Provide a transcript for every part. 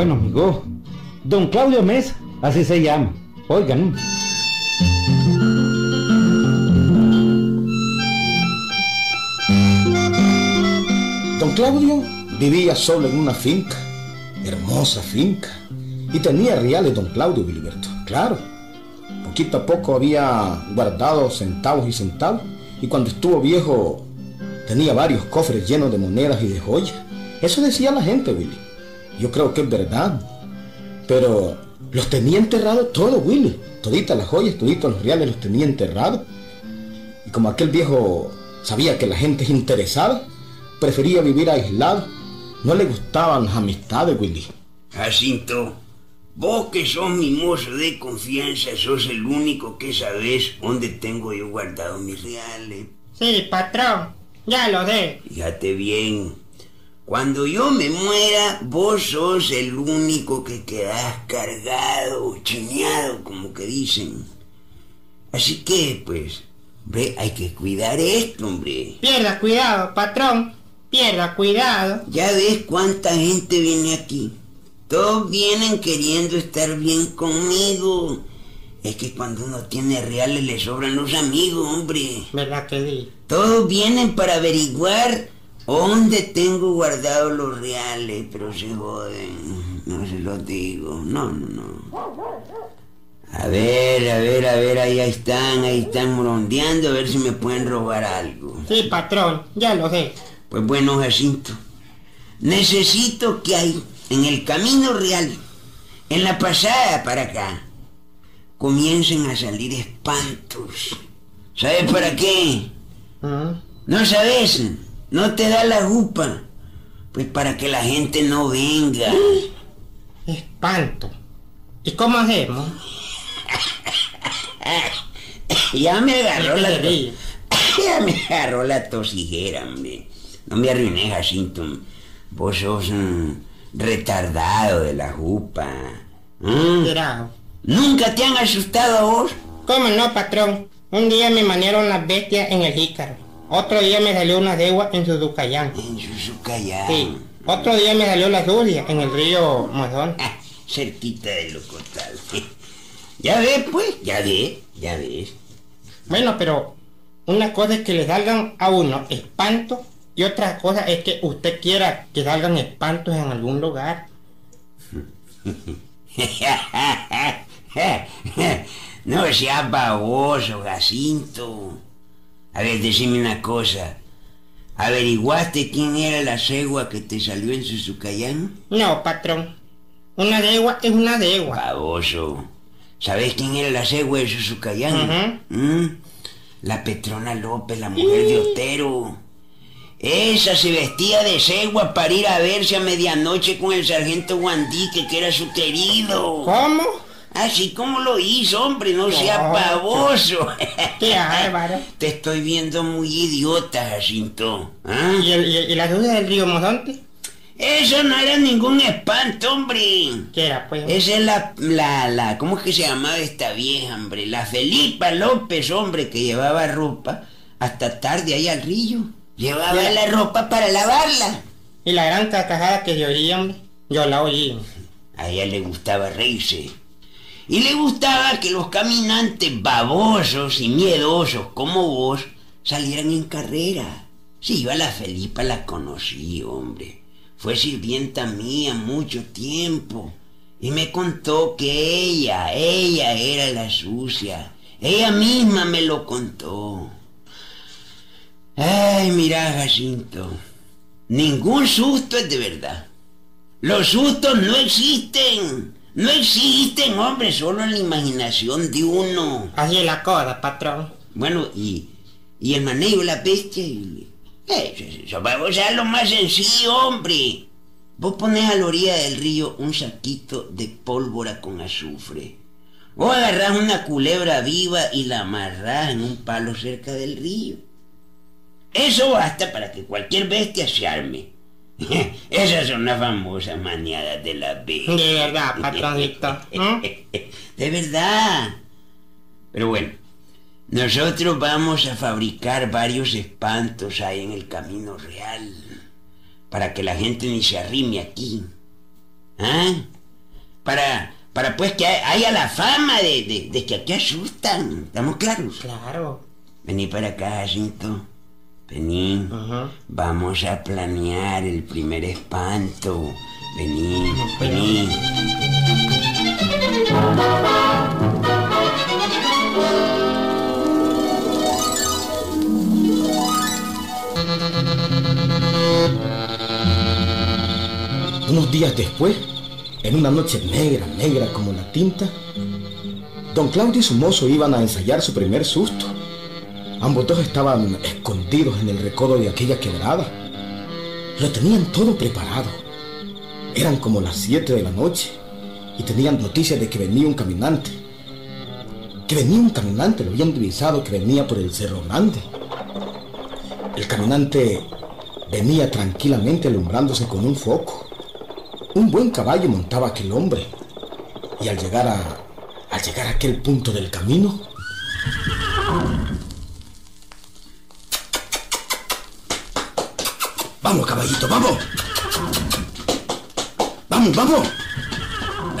bueno, amigo. Don Claudio Mesa, así se llama. Oigan. Don Claudio vivía solo en una finca, hermosa finca, y tenía reales don Claudio Gilberto, claro. Poquito a poco había guardado centavos y centavos, y cuando estuvo viejo tenía varios cofres llenos de monedas y de joyas. Eso decía la gente, Willy. Yo creo que es verdad. Pero los tenía enterrados todos, Willy. Toditas las joyas, toditos los reales los tenía enterrados. Y como aquel viejo sabía que la gente es interesada, prefería vivir aislado. No le gustaban las amistades, Willy. Jacinto, vos que sos mi mozo de confianza, sos el único que sabés dónde tengo yo guardado mis reales. Sí, patrón, ya lo sé. Fíjate bien, cuando yo me muera, vos sos el único que quedás cargado, chineado, como que dicen. Así que, pues, ve, hay que cuidar esto, hombre. Pierda cuidado, patrón. Pierda cuidado. Ya ves cuánta gente viene aquí. Todos vienen queriendo estar bien conmigo. Es que cuando uno tiene reales le sobran los amigos, hombre. ¿Verdad que sí? Todos vienen para averiguar dónde tengo guardados los reales, pero se joden. No se los digo. No, no, no. A ver, a ver, a ver, ahí están, ahí están morondeando, a ver si me pueden robar algo. Sí, patrón, ya lo sé. Pues bueno, Jacinto, necesito que hay en el camino real, en la pasada para acá, comiencen a salir espantos. ¿Sabes para qué? ¿Ah? No sabes, no te da la jupa. Pues para que la gente no venga. Espanto. ¿Y cómo hacemos? Ya me agarró la ¿Qué quería? Ya me agarró la tosijera, hombre. No me arruiné, Jacinto. Vos sos un retardado de la jupa. ¿Mm? ¿Nunca te han asustado a vos? ¿Cómo no, patrón? Un día me manearon las bestias en el jícaro. Otro día me salió una yegua en Suzucayán. En Suzucayán. Sí. Otro día me salió la sucia en el río Mozón. Ah, cerquita de Locotal. Ya ves, pues, ya ves, ya ves. Bueno, pero una cosa es que le salgan a uno espantos y otra cosa es que usted quiera que salgan espantos en algún lugar. No seas baboso, Jacinto. A ver, decime una cosa. ¿Averiguaste quién era la cegua que te salió en Suzucayán? No, patrón. Una yegua es una yegua. Baboso. ¿Sabes quién era la cegua de Suzucayán? ¿Mm? La Petrona López, la mujer de Otero. Esa se vestía de cegua para ir a verse a medianoche con el sargento Guandique, que era su querido. ¿Cómo? Así como lo hizo, hombre, no sea. Qué bárbaro. Te estoy viendo muy idiota, Jacinto. ¿Ah? ¿Y, el- y, y la sucia del río Mozonte? Eso no era ningún espanto, hombre. ¿Qué era, pues? Esa es la, la, la, ¿cómo es que se llamaba esta vieja, hombre? La Felipa López, hombre, que llevaba ropa hasta tarde ahí al río. Llevaba la ropa para lavarla. Y la gran carcajada que se oía, hombre. Yo la oí. A ella le gustaba reírse. Y le gustaba que los caminantes babosos y miedosos como vos salieran en carrera. Si yo a la Felipa la conocí, hombre. Fue sirvienta mía mucho tiempo. Y me contó que ella, ella era la sucia. Ella misma me lo contó. Ay, mira, Jacinto. Ningún susto es de verdad. Los sustos no existen. No existen, hombre, solo en la imaginación de uno. Así es la cosa, patrón. Bueno, y, y el manejo de la bestia. y- eh, Eso, eso, lo más sencillo, hombre. Vos ponés a la orilla del río un saquito de pólvora con azufre. Vos agarrás una culebra viva y la amarrás en un palo cerca del río. Eso basta para que cualquier bestia se arme. Esas son las famosas maniadas de la bestia. De verdad, patroncito. ¿Mm? De verdad. Pero bueno, nosotros vamos a fabricar varios espantos ahí en el camino real. Para que la gente ni se arrime aquí. ¿Ah? Para, para pues que haya la fama de, de, de que aquí asustan. ¿Estamos claros? Claro. Vení para acá, Jacinto. Vení. Vamos a planear el primer espanto. Vení, vení. Unos días después, en una noche negra, negra como la tinta, don Claudio y su mozo iban a ensayar su primer susto. Ambos dos estaban escondidos en el recodo de aquella quebrada. Lo tenían todo preparado. Eran como las 7 de la noche y tenían noticias de que venía un caminante. Que venía un caminante, lo habían divisado que venía por el Cerro Grande. El caminante venía tranquilamente alumbrándose con un foco. Un buen caballo montaba aquel hombre. Y al llegar a, al llegar a aquel punto del camino, Vamos, vamos.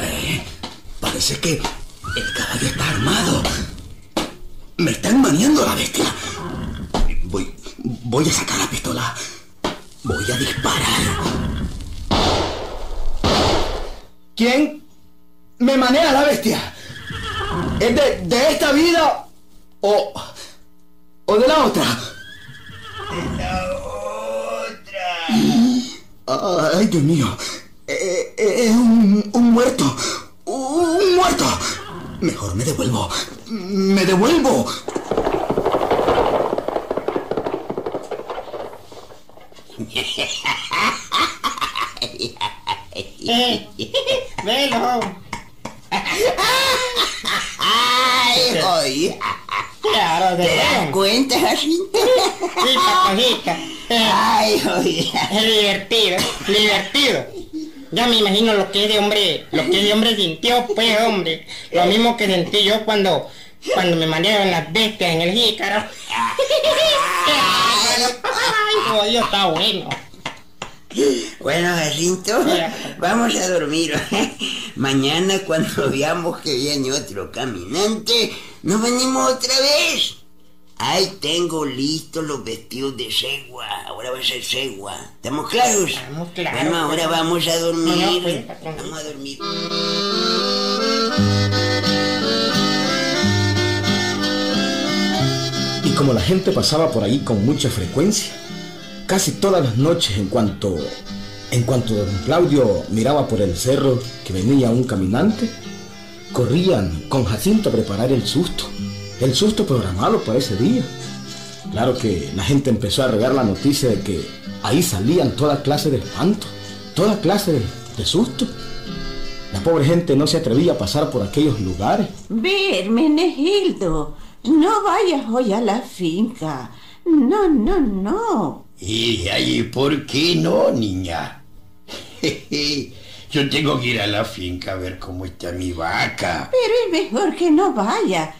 Eh, parece que el caballo está armado. Me están maniando la bestia. Voy, voy a sacar la pistola. Voy a disparar. ¿Quién me manea la bestia? ¿Es de, de esta vida o, o de la otra? Ay, Dios mío. Eh, eh, Es un, un muerto. Un muerto. Mejor me devuelvo. Me devuelvo. Eh, velo. ¡Ay, oye! Claro, de ¿Te das cuenta. Eh, ¡Ay, oye! es divertido, divertido. Ya me imagino lo que ese hombre, lo que ese hombre sintió, pues, hombre. Lo mismo que sentí yo cuando, cuando me manearon las bestias en el jícaro. Ay, Dios está bueno. Bueno, Jacinto, vamos a dormir. Mañana cuando veamos que viene otro caminante, nos venimos otra vez. Ahí tengo listos los vestidos de segua. Ahora va a ser segua. ¿Estamos claros? Estamos claros, Bueno, ahora pero- vamos a dormir. No, no, pues, vamos a dormir. Y como la gente pasaba por ahí con mucha frecuencia, casi todas las noches en cuanto en cuanto don Claudio miraba por el cerro que venía un caminante, corrían con Jacinto a preparar el susto, el susto programado para ese día. Claro que la gente empezó a regar la noticia de que ahí salían toda clase de espanto, toda clase de, de susto. La pobre gente no se atrevía a pasar por aquellos lugares. Ver, Menegildo, no vayas hoy a la finca. No, no, no. Y ahí, ¿por qué no, niña? Yo tengo que ir a la finca a ver cómo está mi vaca. Pero es mejor que no vaya,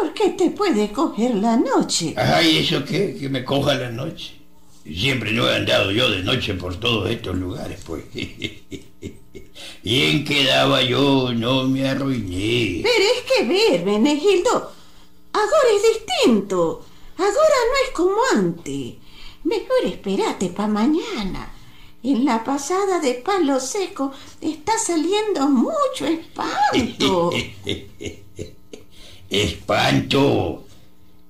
porque te puede coger la noche. Ay, ¿eso qué? Que me coja la noche. Siempre no he andado yo de noche por todos estos lugares, pues. Bien quedaba yo, no me arruiné. Pero es que ver, Menegildo, ahora es distinto. Ahora no es como antes. Mejor espérate pa' mañana. En la pasada de palo seco está saliendo mucho espanto. Espanto.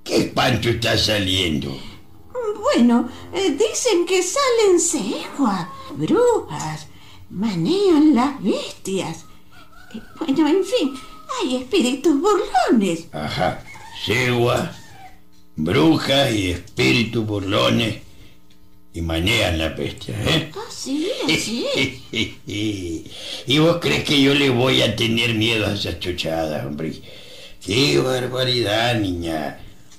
¿Qué espanto está saliendo? Bueno, eh, dicen que salen ceguas, brujas, manean las bestias. Eh, Bueno, en fin, hay espíritus burlones. Ajá. Segua, brujas y espíritus burlones y manean la bestia, ¿eh? Así, así. ¿Y vos crees que yo le voy a tener miedo a esas chochadas, hombre? ¡Qué barbaridad, niña!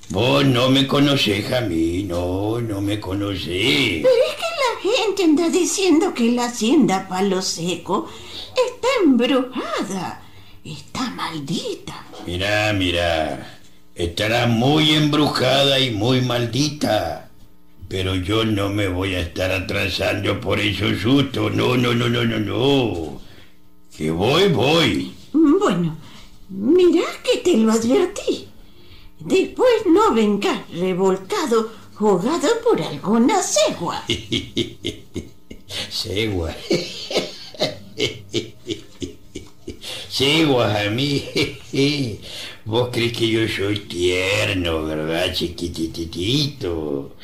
Vos no me conocés a mí, no, no me conocés. Pero es que la gente anda diciendo que la hacienda Palo Seco está embrujada, está maldita. Mira, mira, estará muy embrujada y muy maldita. Pero yo no me voy a estar atrasando por esos sustos. No, no, no, no, no, no. Que voy, voy. Bueno, mira que te lo advertí. Después no vengas revolcado, jugado por alguna cegua. Segua. Segua a mí. Vos crees que yo soy tierno, ¿verdad, chiquititito?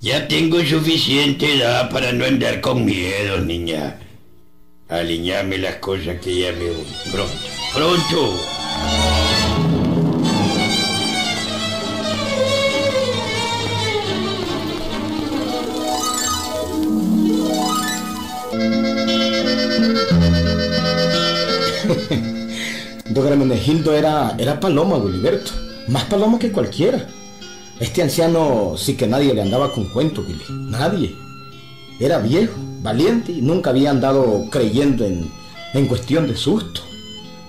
Ya tengo suficiente edad para no andar con miedo, niña. Aliñame las cosas que ya me voy. Pronto, pronto. Don Hermenegildo era, era paloma, Gilberto. Más paloma que cualquiera. Este anciano sí que nadie le andaba con cuento, Willy. Nadie. Era viejo, valiente y nunca había andado creyendo en, en cuestión de susto.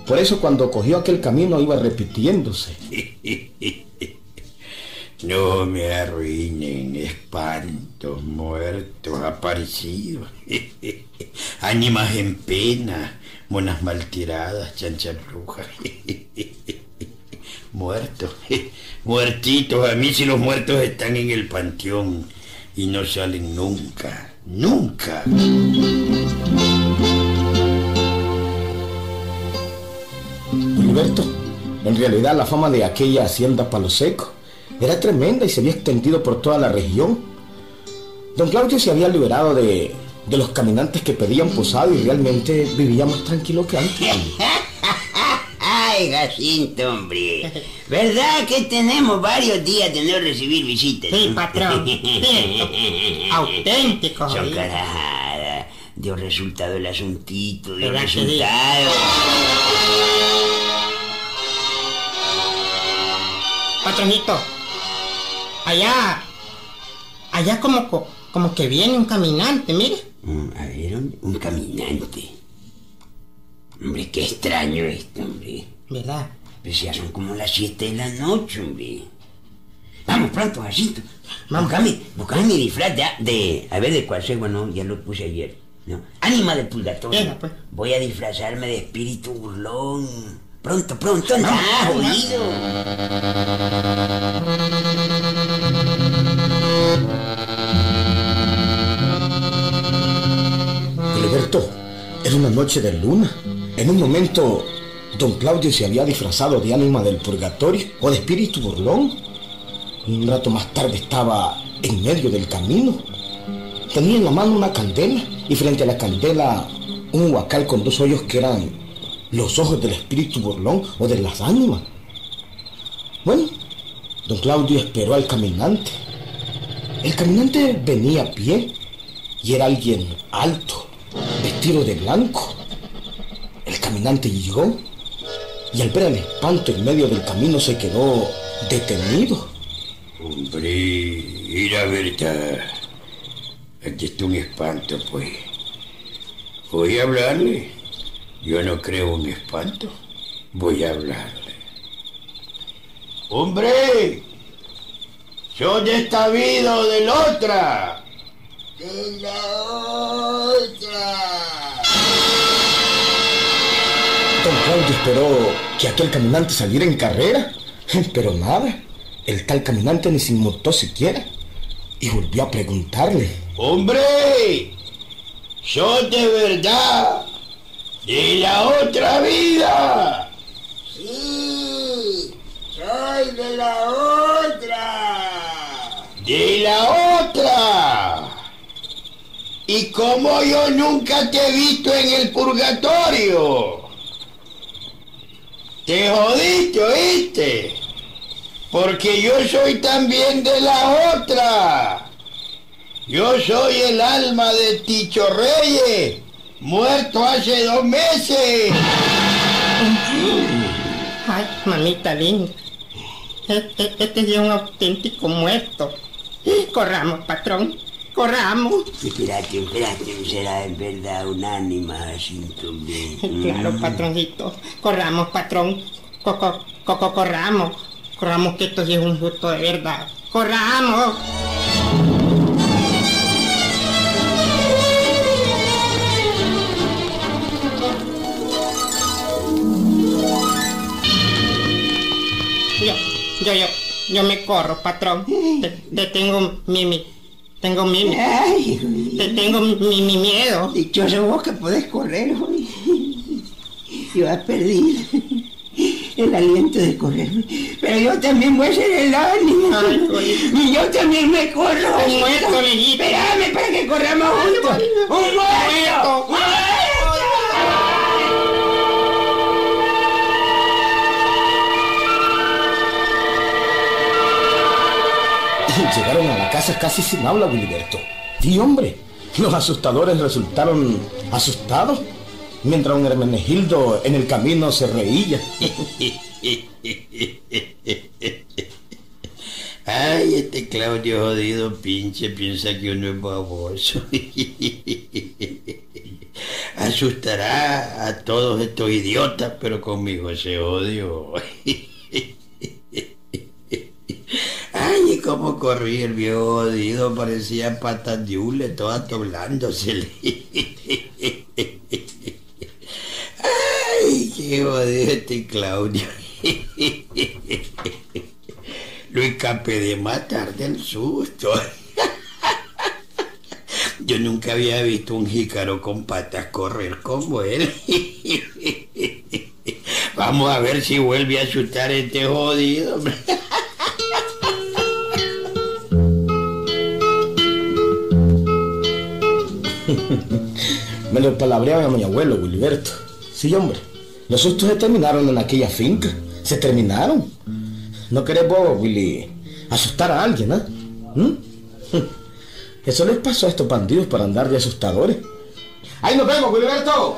Por eso cuando cogió aquel camino iba repitiéndose. No me arruinen, espantos, muertos, aparecidos, ánimas en pena, monas mal tiradas, chanchas brujas, muertos, muertitos, a mí si los muertos están en el panteón y no salen nunca, nunca. Gilberto, en realidad la fama de aquella hacienda Palo Seco era tremenda y se había extendido por toda la región. Don Claudio se había liberado de, de los caminantes que pedían posado y realmente vivía más tranquilo que antes. Ay, Jacinto, hombre. ¿Verdad que tenemos varios días de no recibir visitas? Sí, no? patrón. Auténtico. Son carajadas. Dio resultado el asuntito, dio resultado. Patronito, allá, allá como, co- como que viene un caminante, mire. Mm, A ver, un, un caminante. Hombre, qué extraño esto, hombre. ¿Verdad? Pues ya son como las 7 de la noche, hombre. Vamos pronto, Jacinto. Vamos. Buscame, buscame mi disfraz de, de... A ver, de cuál segua, no, ya lo puse ayer. No. Ánima de purgatorio. Pues. Voy a disfrazarme de espíritu burlón. Pronto, pronto, anda, Vamos, noche de luna. En un momento, don Claudio se había disfrazado de ánima del purgatorio o de espíritu burlón. Un rato más tarde estaba en medio del camino. Tenía en la mano una candela y frente a la candela un huacal con dos hoyos que eran los ojos del espíritu burlón o de las ánimas. Bueno, don Claudio esperó al caminante. El caminante venía a pie y era alguien alto, vestido de blanco. El caminante llegó y al ver el espanto en medio del camino se quedó detenido. Hombre, era verdad. Aquí está un espanto, pues. Voy a hablarle. Yo no creo un espanto. Voy a hablarle. ¡Hombre! ¡Yo de esta vida o de la otra! De la otra. Don Claudio esperó que aquel caminante saliera en carrera, pero nada. El tal caminante ni se inmutó siquiera y volvió a preguntarle. ¡Hombre! ¡Yo de verdad! ¡De la otra vida! Sí, soy de la otra. ¡De la otra! Y como yo nunca te he visto en el purgatorio. Te jodiste, ¿oíste? Porque yo soy también de la otra. Yo soy el alma de Ticho Reyes, muerto hace dos meses. Ay, mamita linda. Este, este es un auténtico muerto. Corramos, patrón corramos. Espérate, espérate, será en verdad unánima, Washington. Claro, patroncito. Corramos, patrón. Coco, coco, corramos. Corramos que esto sí es un susto de verdad. Corramos. Yo, yo, yo, yo me corro, patrón. Detengo mi, mi, tengo mi, Ay, te tengo mi, mi miedo. dichoso vos que podés correr hoy. Yo he perdido el aliento de correr. Pero yo también voy a ser el ánimo. Ay. Y yo también me corro. Un muerto, lejito. Espérame para que corramos juntos. ¡Un muerto! muerto. Llegaron a la casa casi sin habla, Wiliberto. Y hombre, los asustadores resultaron asustados, mientras un Hermenegildo en el camino se reía. Ay, este Claudio jodido pinche piensa que uno es baboso. Asustará a todos estos idiotas, pero conmigo se odio. Ay, corría el viejo jodido, parecía patas de hule, todas doblándosele. Ay, qué jodido este Claudio. Lo escapé de matar del susto. Yo nunca había visto un jícaro con patas correr como él. Vamos a ver si vuelve a asustar este jodido. Me lo palabreaba a mi abuelo, Wiliberto. Sí, hombre. Los sustos se terminaron en aquella finca. Se terminaron. No querés vos, Willy, asustar a alguien, ¿ah? ¿Mm? Eso les pasó a estos bandidos para andar de asustadores. ¡Ahí nos vemos, Wiliberto!